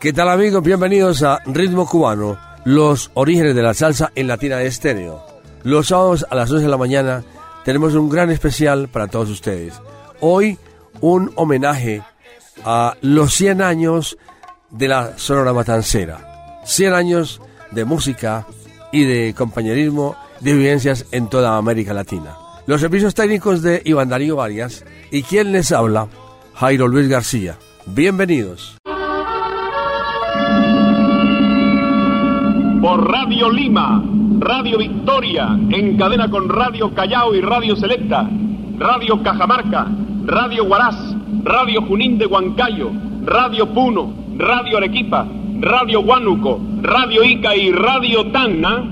¿Qué tal amigos? Bienvenidos a Ritmo Cubano, los orígenes de la salsa en Latina de Estéreo. Los sábados a las 12 de la mañana tenemos un gran especial para todos ustedes. Hoy un homenaje a los 100 años de la Sonora Matancera. 100 años de música y de compañerismo de vivencias en toda América Latina. Los servicios técnicos de Iván Darío Varias y quien les habla, Jairo Luis García. Bienvenidos. Por Radio Lima, Radio Victoria, en cadena con Radio Callao y Radio Selecta, Radio Cajamarca, Radio Huaraz, Radio Junín de Huancayo, Radio Puno, Radio Arequipa, Radio Huánuco, Radio Ica y Radio Tacna.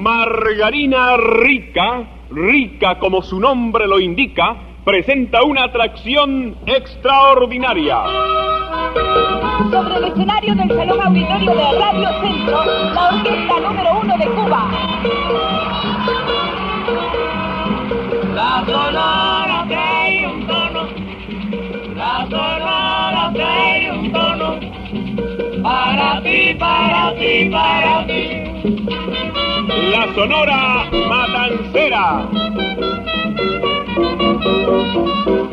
Margarina Rica, rica como su nombre lo indica, presenta una atracción extraordinaria. Sobre el escenario del Salón Auditorio de Radio Centro, la orquesta número uno de Cuba. La sonora trae un tono, la sonora trae un tono, para ti, para ti, para ti. La Sonora Matancera. thank you.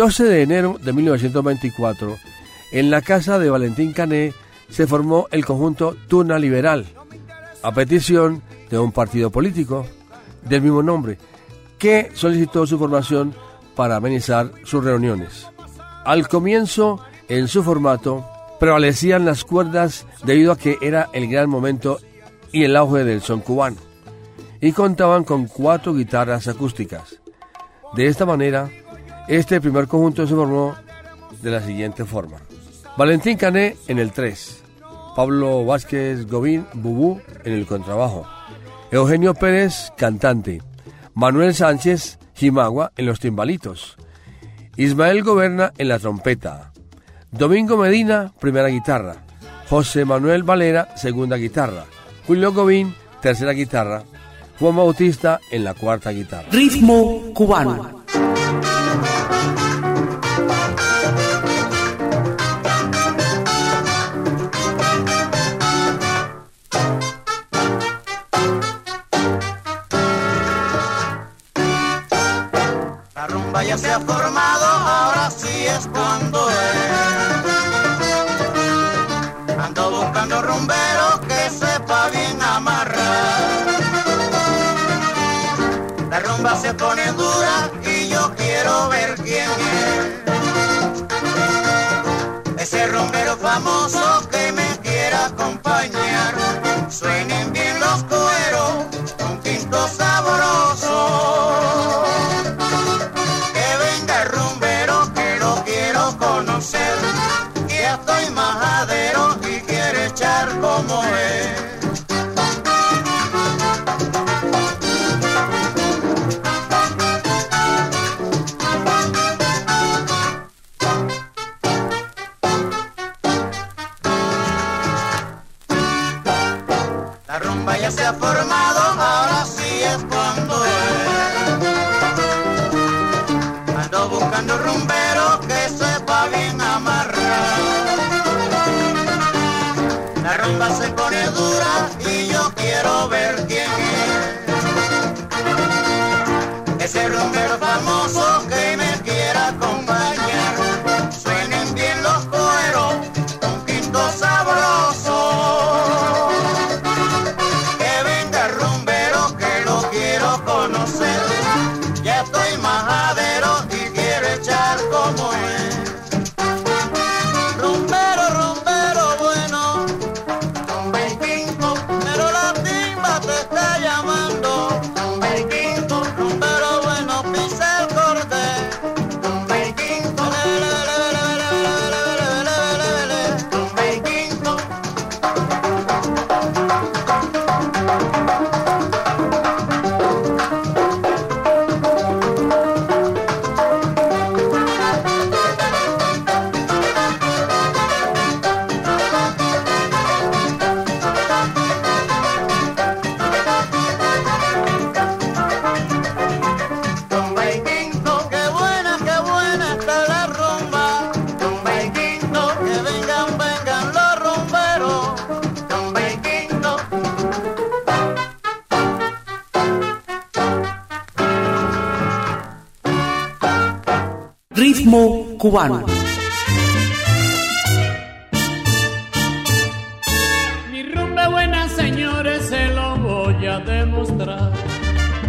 12 de enero de 1924, en la casa de Valentín Cané se formó el conjunto Tuna Liberal, a petición de un partido político del mismo nombre, que solicitó su formación para amenizar sus reuniones. Al comienzo, en su formato, prevalecían las cuerdas debido a que era el gran momento y el auge del son cubano, y contaban con cuatro guitarras acústicas. De esta manera, este primer conjunto se formó de la siguiente forma. Valentín Cané en el 3, Pablo Vázquez Gobín Bubú en el contrabajo, Eugenio Pérez cantante, Manuel Sánchez Jimagua en los timbalitos, Ismael Goberna en la trompeta, Domingo Medina primera guitarra, José Manuel Valera segunda guitarra, Julio Gobín tercera guitarra, Juan Bautista en la cuarta guitarra. Ritmo cubano.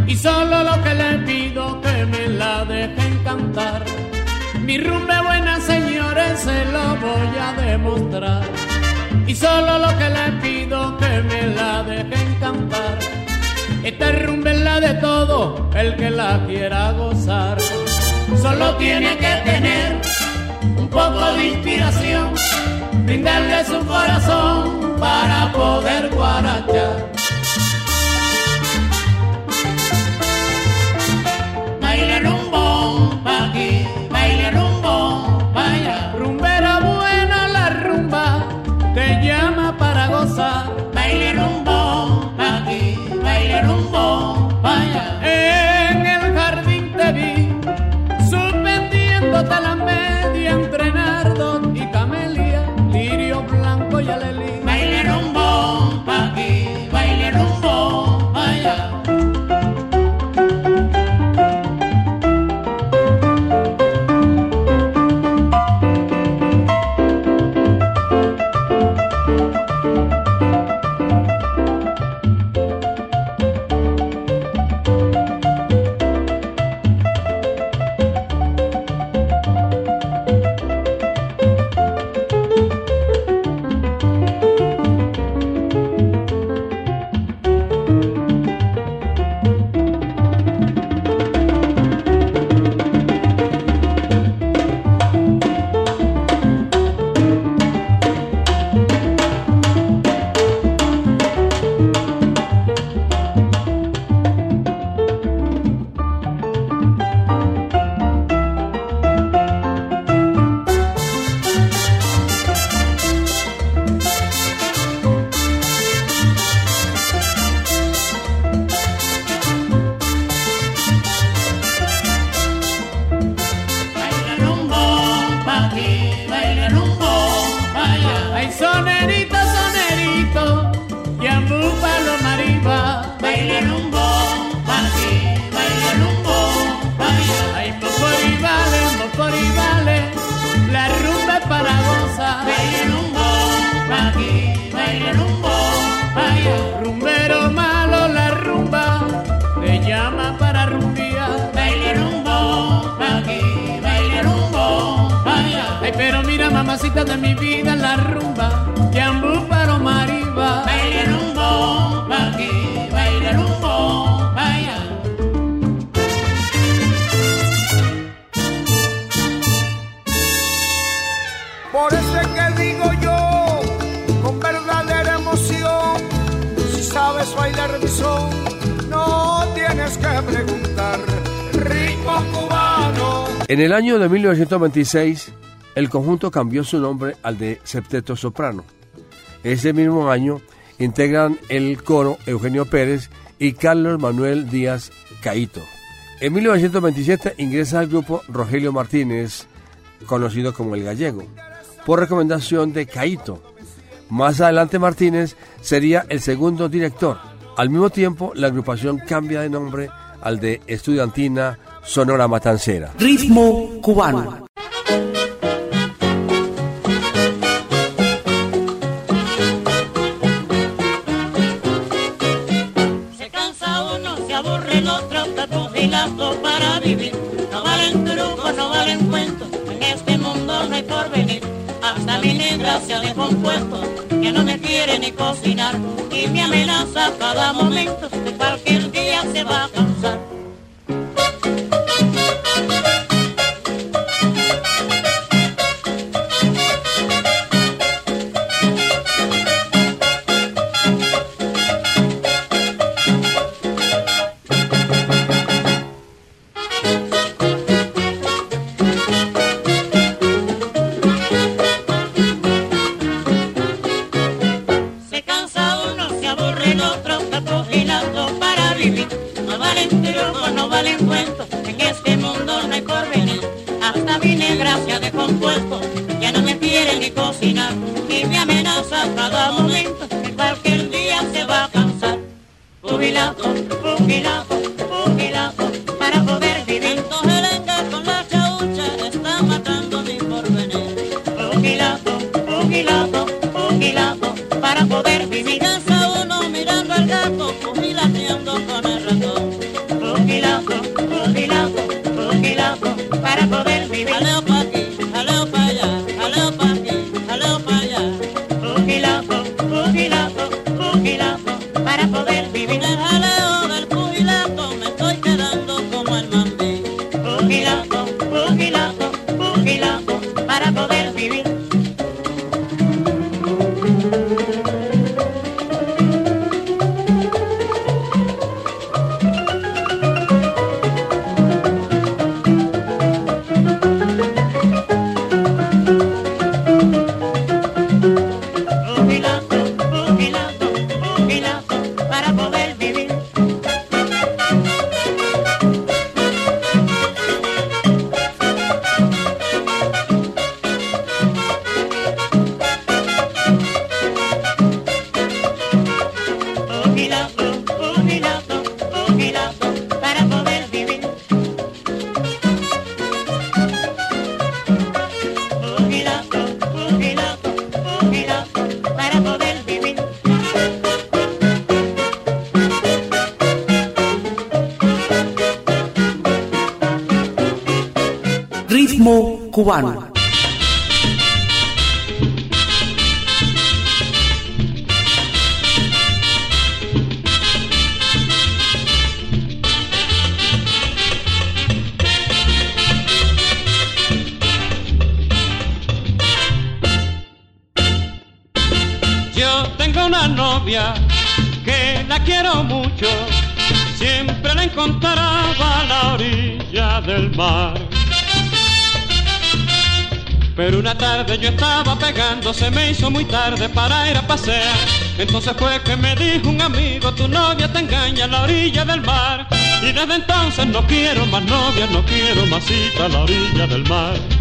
Y solo lo que le pido que me la dejen cantar. Mi rumba buena señores se lo voy a demostrar. Y solo lo que le pido que me la dejen cantar. Esta rumba es la de todo el que la quiera gozar. Solo tiene que tener un poco de inspiración, brindarle su corazón para poder guarachar. danza, bailen año de 1926, el conjunto cambió su nombre al de Septeto Soprano. Ese mismo año integran el coro Eugenio Pérez y Carlos Manuel Díaz Caíto. En 1927 ingresa al grupo Rogelio Martínez, conocido como El Gallego, por recomendación de Caíto. Más adelante Martínez sería el segundo director. Al mismo tiempo, la agrupación cambia de nombre al de Estudiantina Sonora Matancera. Ritmo cubano. Se cansa uno, se aburre el otro, está pugilando para vivir. No valen trucos, no valen cuentos, en este mundo no hay porvenir. Hasta mi negra se ha descompuesto, que no me quiere ni cocinar. Y me amenaza cada momento, de cualquier día se va a se me hizo muy tarde para ir a pasear. Entonces fue que me dijo un amigo, tu novia te engaña a la orilla del mar. Y desde entonces no quiero más novias, no quiero más cita a la orilla del mar.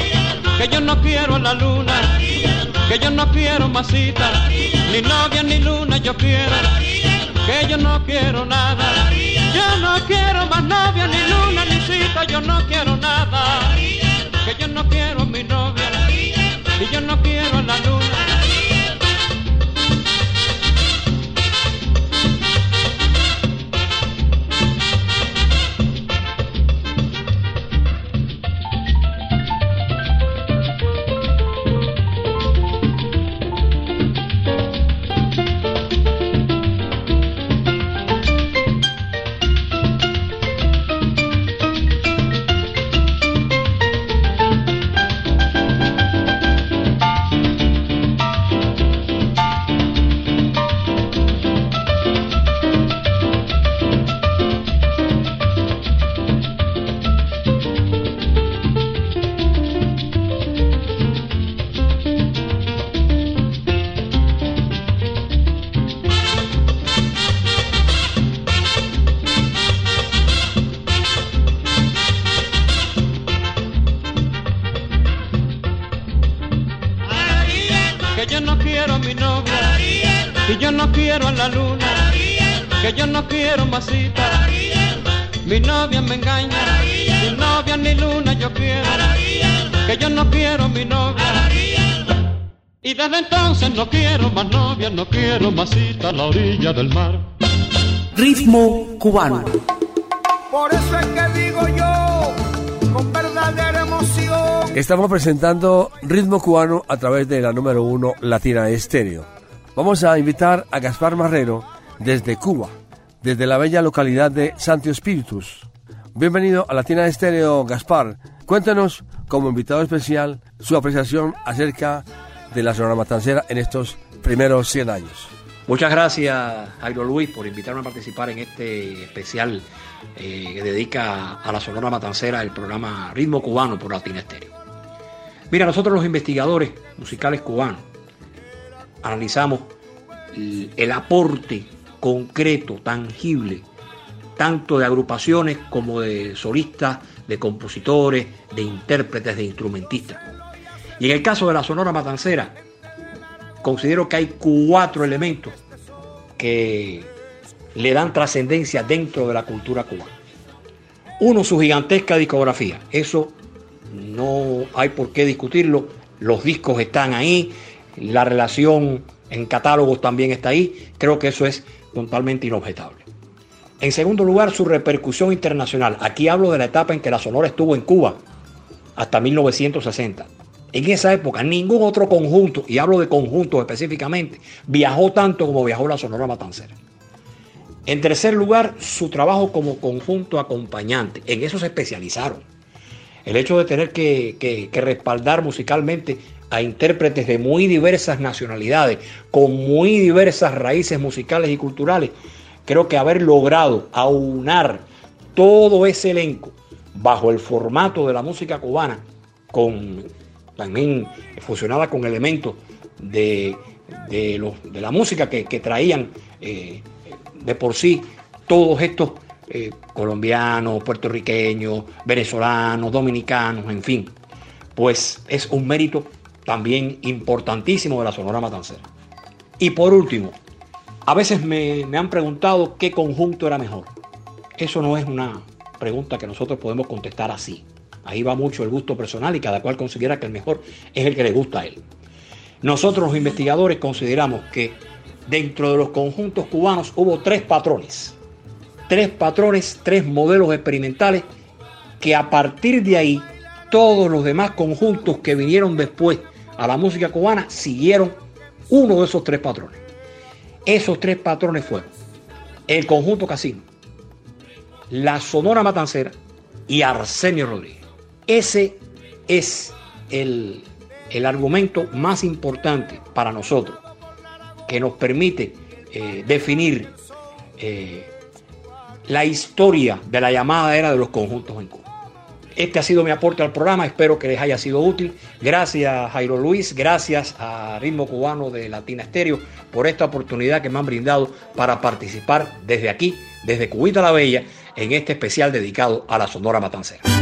que yo no quiero a la luna, que yo no quiero más cita, ni novia ni luna yo quiero, que yo no quiero nada, yo no quiero más novia ni luna ni cita, yo no quiero nada, que yo no quiero mi novia, y yo no quiero a la luna. No quiero más novia, no quiero masita a la orilla del mar. Ritmo cubano. Por eso es que digo yo, con verdadera emoción. Estamos presentando Ritmo Cubano a través de la número uno Latina Estéreo. Vamos a invitar a Gaspar Marrero desde Cuba, desde la bella localidad de Santo Espíritus. Bienvenido a Latina Estéreo, Gaspar. Cuéntanos, como invitado especial, su apreciación acerca de la Sonora Matancera en estos primeros 100 años. Muchas gracias, Jairo Luis, por invitarme a participar en este especial eh, que dedica a la Sonora Matancera el programa Ritmo Cubano por Latina Estéreo. Mira, nosotros los investigadores musicales cubanos analizamos el, el aporte concreto, tangible, tanto de agrupaciones como de solistas, de compositores, de intérpretes, de instrumentistas. Y en el caso de la Sonora Matancera, considero que hay cuatro elementos que le dan trascendencia dentro de la cultura cubana. Uno, su gigantesca discografía. Eso no hay por qué discutirlo. Los discos están ahí, la relación en catálogos también está ahí. Creo que eso es totalmente inobjetable. En segundo lugar, su repercusión internacional. Aquí hablo de la etapa en que la Sonora estuvo en Cuba, hasta 1960. En esa época, ningún otro conjunto, y hablo de conjuntos específicamente, viajó tanto como viajó la Sonora Matancera. En tercer lugar, su trabajo como conjunto acompañante. En eso se especializaron. El hecho de tener que, que, que, respaldar musicalmente a intérpretes de muy diversas nacionalidades, con muy diversas raíces musicales y culturales, creo que haber logrado aunar todo ese elenco bajo el formato de la música cubana, con también fusionada con elementos de, de, los, de la música que, que traían eh, de por sí todos estos eh, colombianos, puertorriqueños, venezolanos, dominicanos, en fin, pues es un mérito también importantísimo de la Sonora Matancera. Y por último, a veces me, me han preguntado qué conjunto era mejor. Eso no es una pregunta que nosotros podemos contestar así. Ahí va mucho el gusto personal y cada cual considera que el mejor es el que le gusta a él. Nosotros los investigadores consideramos que dentro de los conjuntos cubanos hubo tres patrones. Tres patrones, tres modelos experimentales que a partir de ahí todos los demás conjuntos que vinieron después a la música cubana siguieron uno de esos tres patrones. Esos tres patrones fueron el conjunto Casino, la Sonora Matancera y Arsenio Rodríguez. Ese es el, el argumento más importante para nosotros, que nos permite eh, definir eh, la historia de la llamada era de los conjuntos en Cuba. Este ha sido mi aporte al programa, espero que les haya sido útil. Gracias Jairo Luis, gracias a Ritmo Cubano de Latina Estéreo por esta oportunidad que me han brindado para participar desde aquí, desde Cubita la Bella, en este especial dedicado a la Sonora Matancera.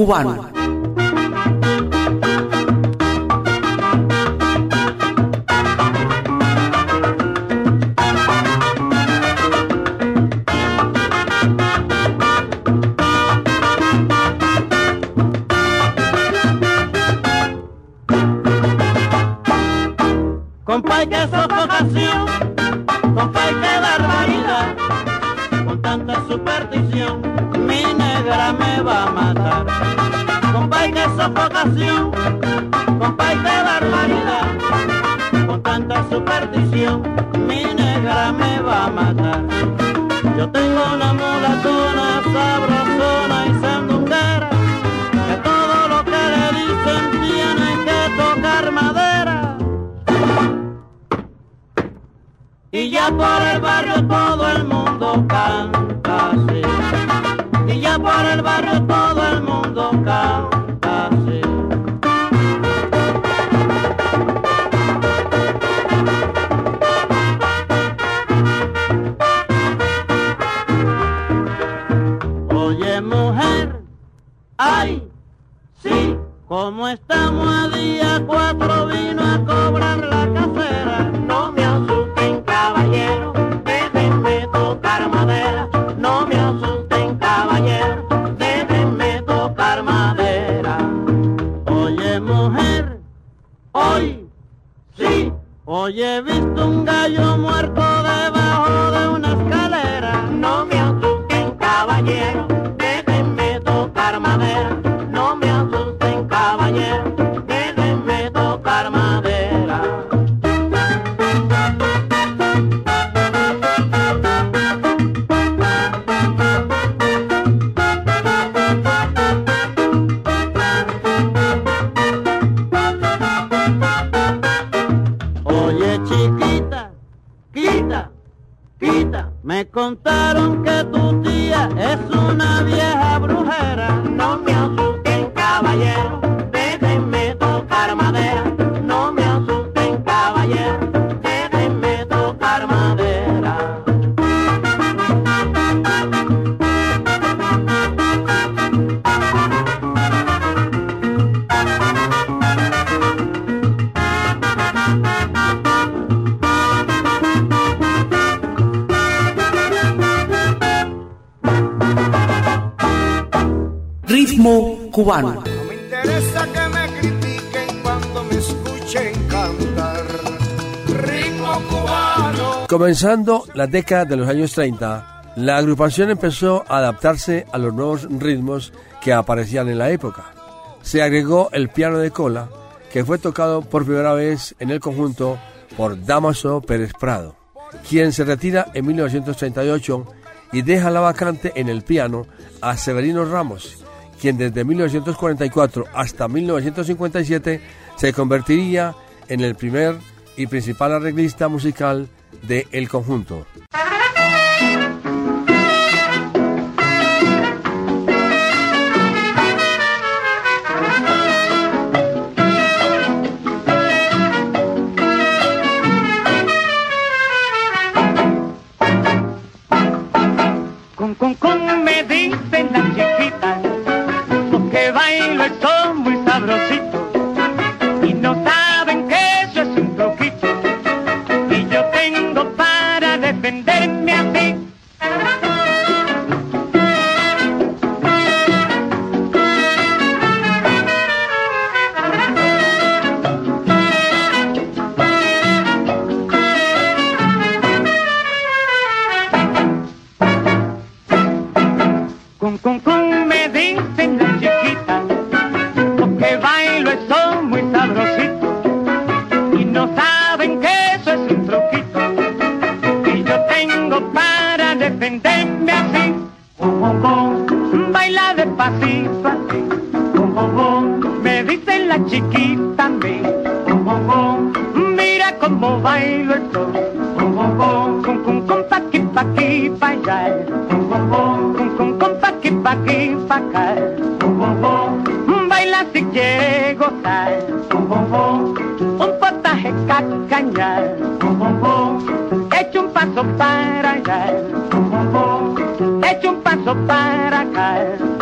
Ritmo sofocación, compay, que barbaridad, con tanta superstición, mi negra me va a matar. Yo tengo una mulatona sabrosona y sandunguera, que todo lo que le dicen tiene que tocar madera. Y ya por el barrio todo Comenzando la década de los años 30, la agrupación empezó a adaptarse a los nuevos ritmos que aparecían en la época. Se agregó el piano de cola, que fue tocado por primera vez en el conjunto por Damaso Pérez Prado, quien se retira en 1938 y deja la vacante en el piano a Severino Ramos, quien desde 1944 hasta 1957 se convertiría en el primer y principal arreglista musical del de conjunto. un potaje cacañal, echo un paso para allá, echo un paso para acá.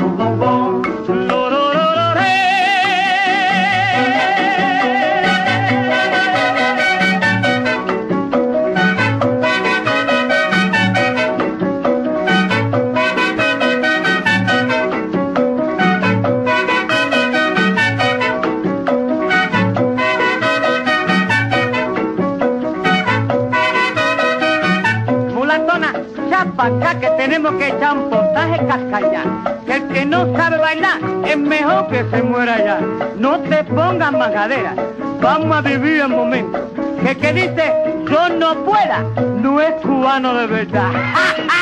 Vamos a vivir el momento. Que que dice, yo no pueda, no es cubano de verdad.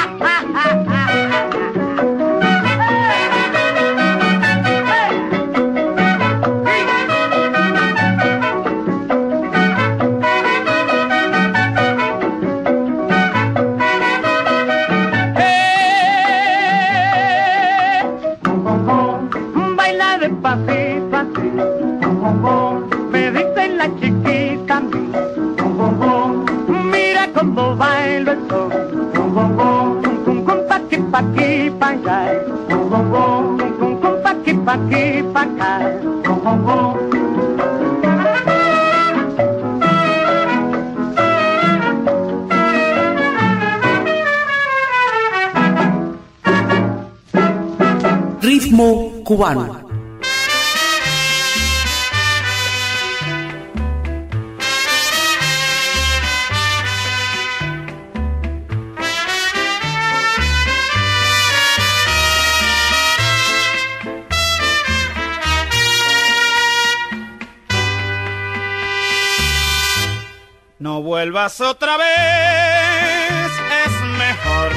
No vuelvas otra vez, es mejor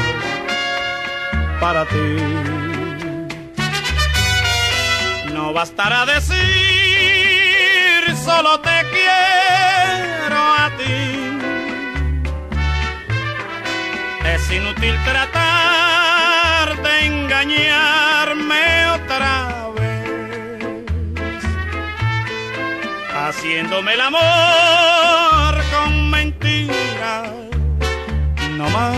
para ti no bastará decir solo te quiero a ti. Es inútil tratar de engañarme otra vez, haciéndome el amor con mentiras, no más.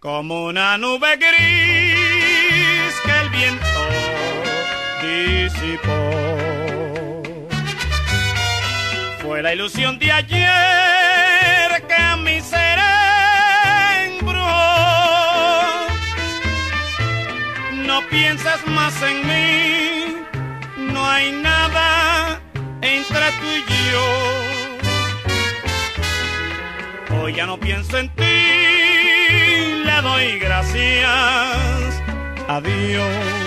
Como una nube gris Fue la ilusión de ayer que a mi ser embrujó. No pienses más en mí, no hay nada entre tú y yo. Hoy ya no pienso en ti, le doy gracias a Dios.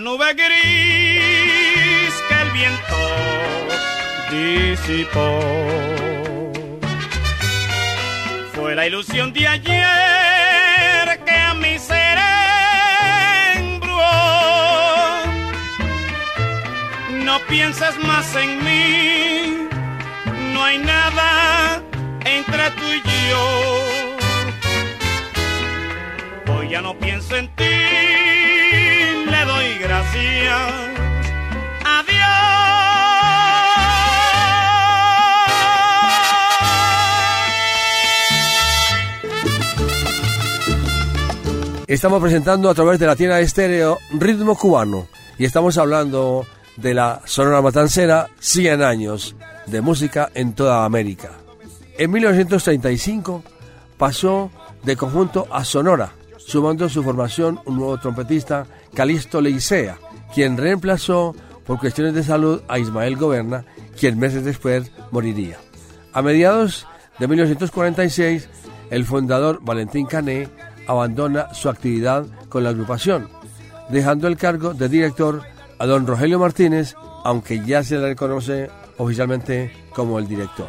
Nube gris que el viento disipó. Fue la ilusión de ayer que a mi ser embrujó. No pienses más en mí, no hay nada entre tú y yo. Hoy ya no pienso en ti, Estamos presentando a través de la tienda estéreo Ritmo Cubano y estamos hablando de la Sonora Matancera 100 años de música en toda América. En 1935 pasó de conjunto a Sonora, sumando en su formación un nuevo trompetista, Calixto Leicea, quien reemplazó por cuestiones de salud a Ismael Goberna, quien meses después moriría. A mediados de 1946, el fundador Valentín Cané abandona su actividad con la agrupación, dejando el cargo de director a don Rogelio Martínez, aunque ya se le reconoce oficialmente como el director.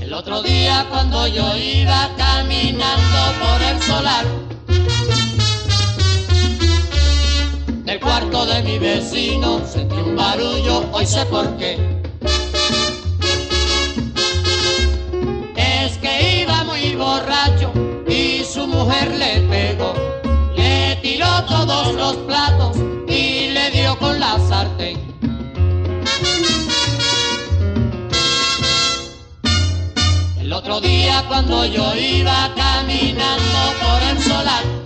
El otro día cuando yo iba caminando por el solar mi vecino sentí un barullo, hoy sé por qué. Es que iba muy borracho y su mujer le pegó, le tiró todos los platos y le dio con la sartén. El otro día cuando yo iba caminando por el solar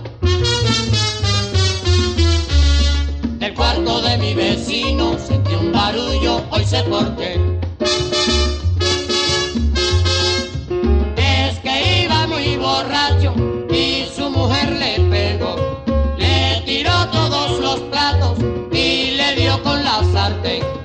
sentí un barullo, hoy sé por qué. Es que iba muy borracho y su mujer le pegó, le tiró todos los platos y le dio con la sartén.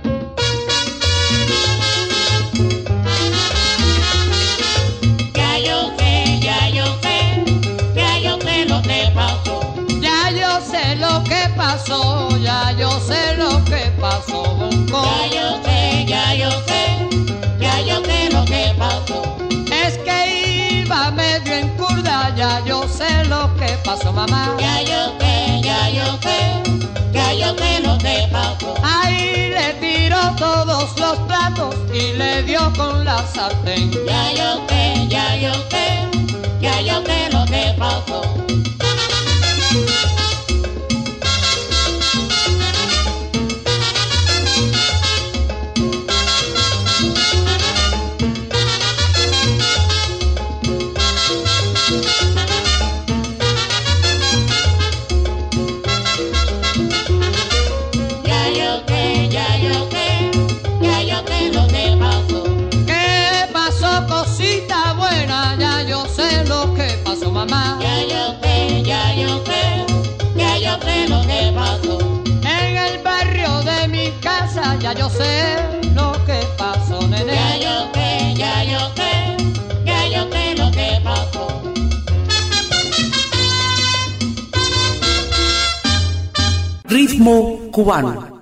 Pasó, ya yo sé lo que pasó. Ya yo sé, ya yo sé, ya yo sé lo que pasó. Es que iba medio en curda, ya yo sé lo que pasó, mamá. Ya yo sé, ya yo sé, ya yo sé lo que pasó. Ahí le tiró todos los platos y le dio con la sartén. Ya yo sé, ya yo sé, ya yo sé lo que pasó. ya yo sé lo que pasó, nene. Ya yo sé, ya yo sé, ya yo sé lo que pasó. Ritmo cubano.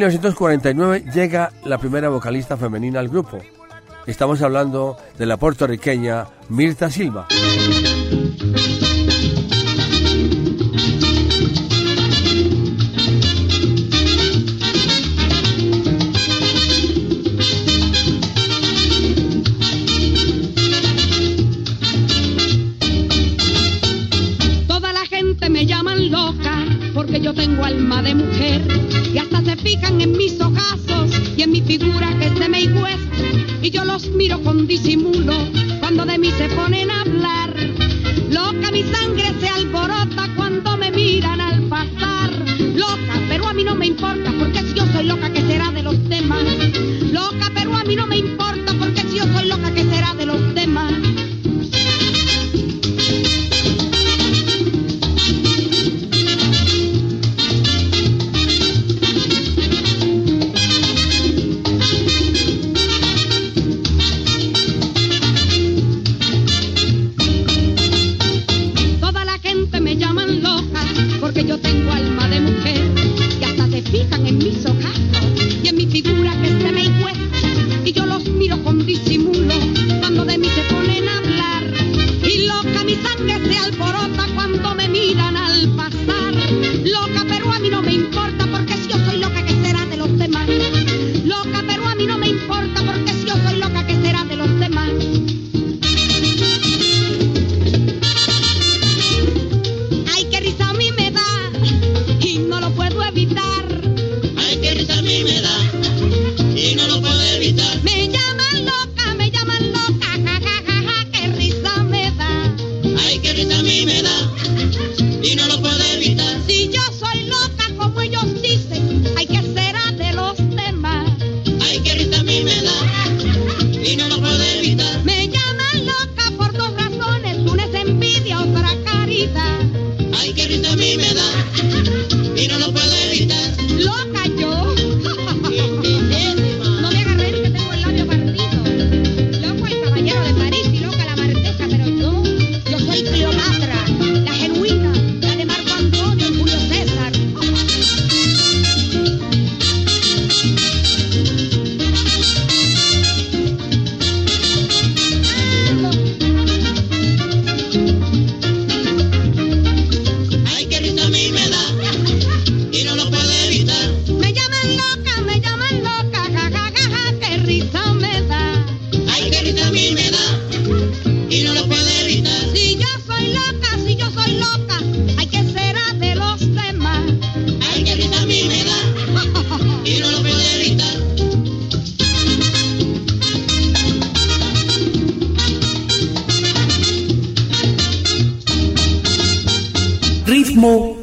1949 llega la primera vocalista femenina al grupo. Estamos hablando de la puertorriqueña Mirta Silva.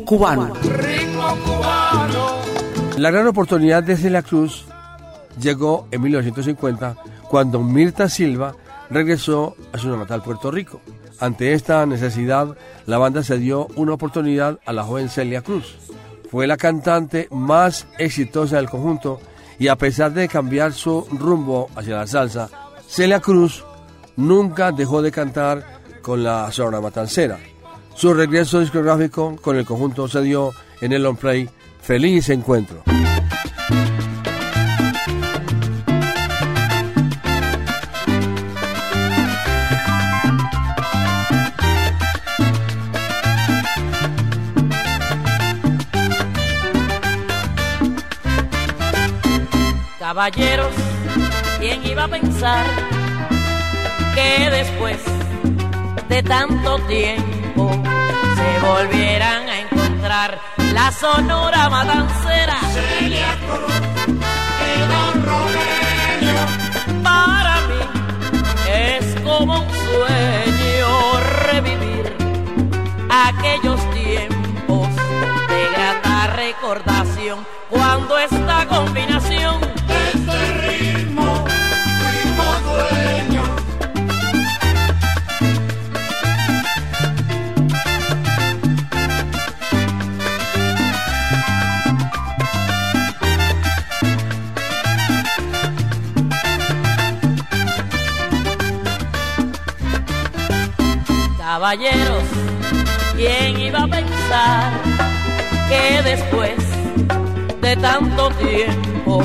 Cubano. La gran oportunidad de Celia Cruz llegó en 1950 cuando Mirta Silva regresó a su natal Puerto Rico. Ante esta necesidad, la banda se dio una oportunidad a la joven Celia Cruz. Fue la cantante más exitosa del conjunto y a pesar de cambiar su rumbo hacia la salsa, Celia Cruz nunca dejó de cantar con la Sonora Matancera. Su regreso discográfico con el conjunto se dio en el long play Feliz Encuentro. Caballeros, ¿quién iba a pensar que después de tanto tiempo se volvieran a encontrar la sonora matancera? Celia Cruz y Don Rogelio. Para mí es como un sueño revivir aquellos tiempos de grata recordación cuando esta combinación Caballeros, ¿quién iba a pensar que después de tanto tiempo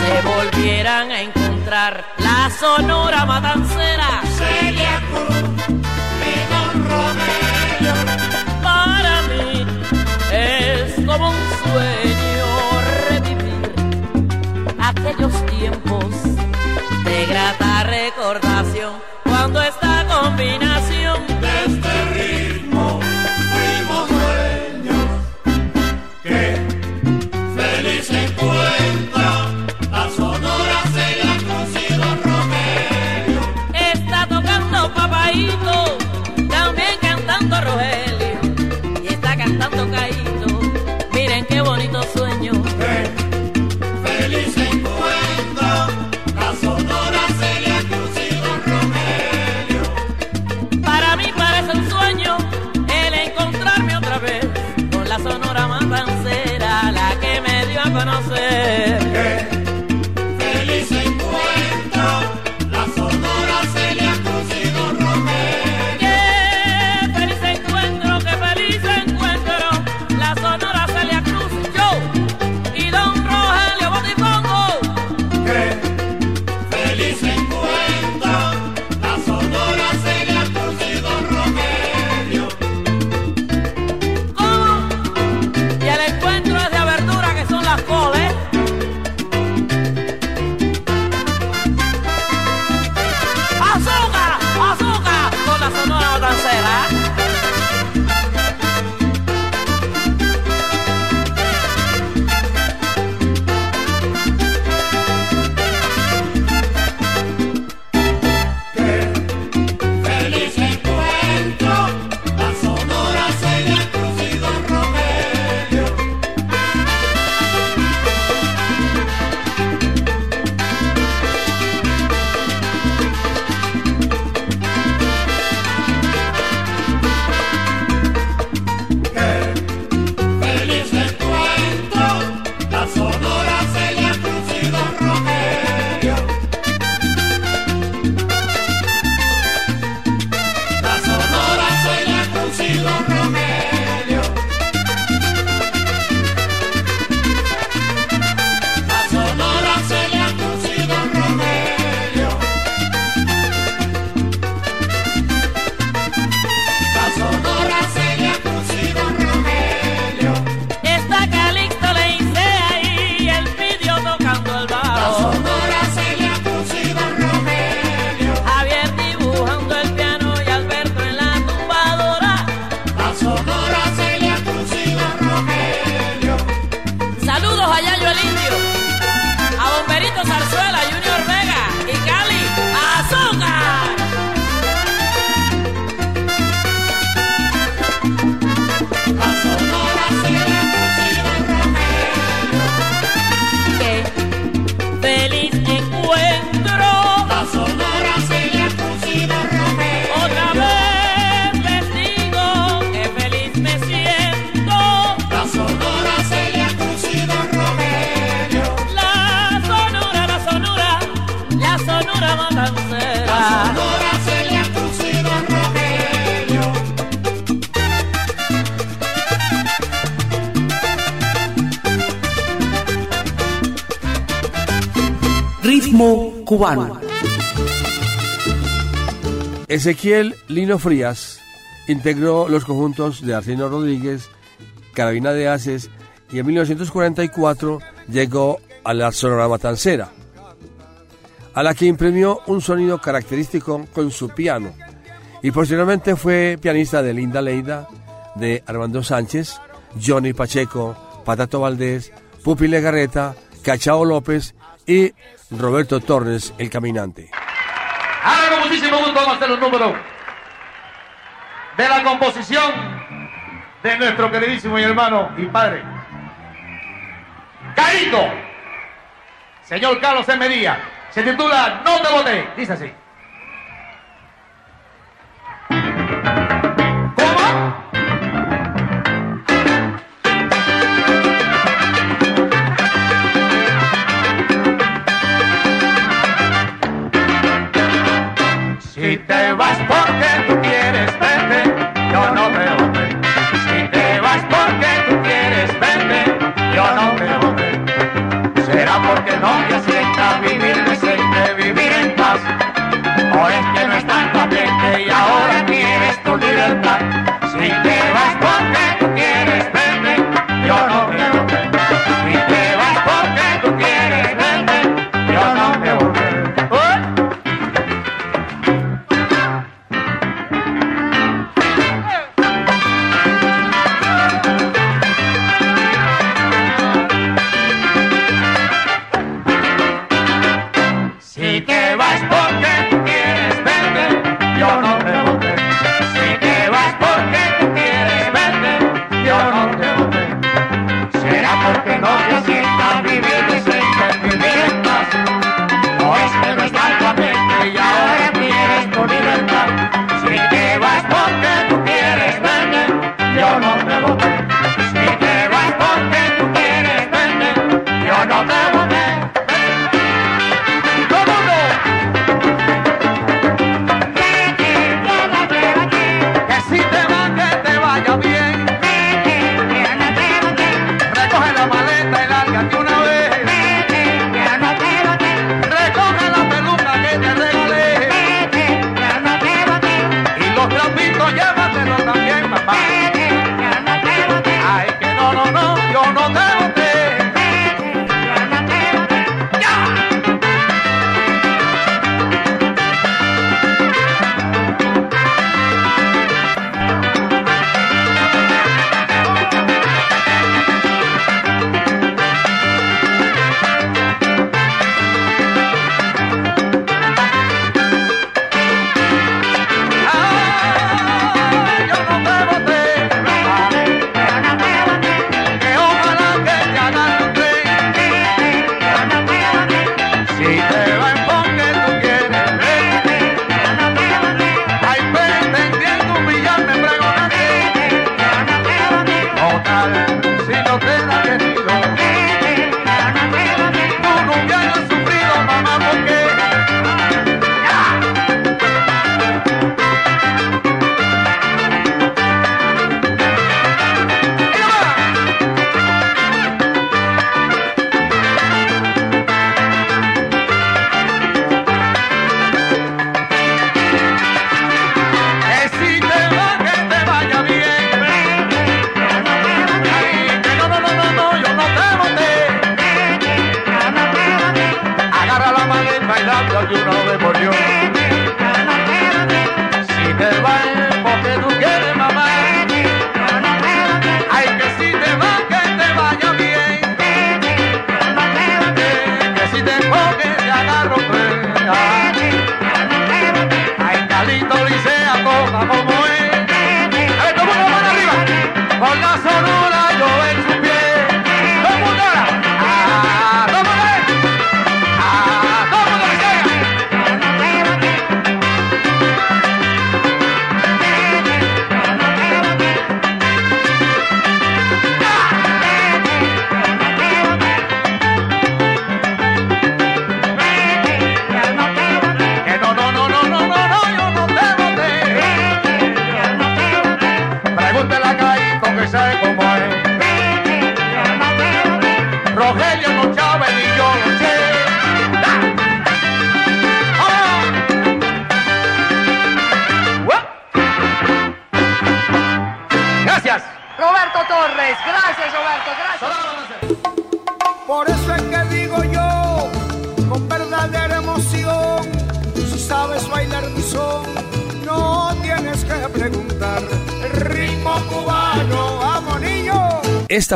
se volvieran a encontrar la sonora matancera? Celia Cruz Rogelio. Para mí es como un sueño revivir aquellos tiempos de grata recordación cuando esta combinación Ezequiel Lino Frías integró los conjuntos de Arsenio Rodríguez, Carabina de Aces y en 1944 llegó a la Sonora Matancera, a la que imprimió un sonido característico con su piano y posteriormente fue pianista de Linda Leida, de Armando Sánchez, Johnny Pacheco, Patato Valdés, Pupi Legarreta, Cachao López y Roberto Torres, el caminante. Ahora muchísimo gusto vamos a hacer los números de la composición de nuestro queridísimo y hermano y padre. Carito, señor Carlos M. Díaz, se titula No te voté, dice así. Si te vas porque tú quieres verte, yo no me voy. Si te vas porque tú quieres verte, yo no me voy. Será porque no te acepta vivir decente, vivir en paz.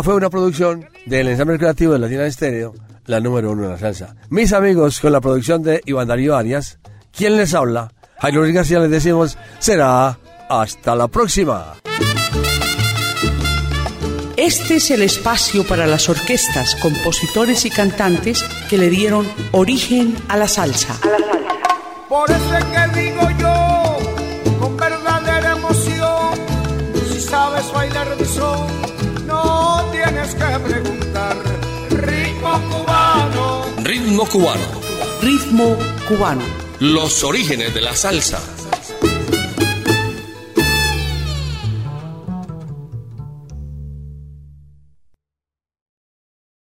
Esta fue una producción del ensamble creativo de Latina Estéreo, la número uno de la salsa. Mis amigos, con la producción de Iván Darío Arias, quien les habla, Jairo Luis García, les decimos, será hasta la próxima. Este es el espacio para las orquestas, compositores y cantantes que le dieron origen a la salsa. Por eso es que digo yo, con verdadera emoción, si sabes bailar mi son, tienes que preguntar. Ritmo cubano, Ritmo cubano. Ritmo cubano. Los orígenes de la salsa.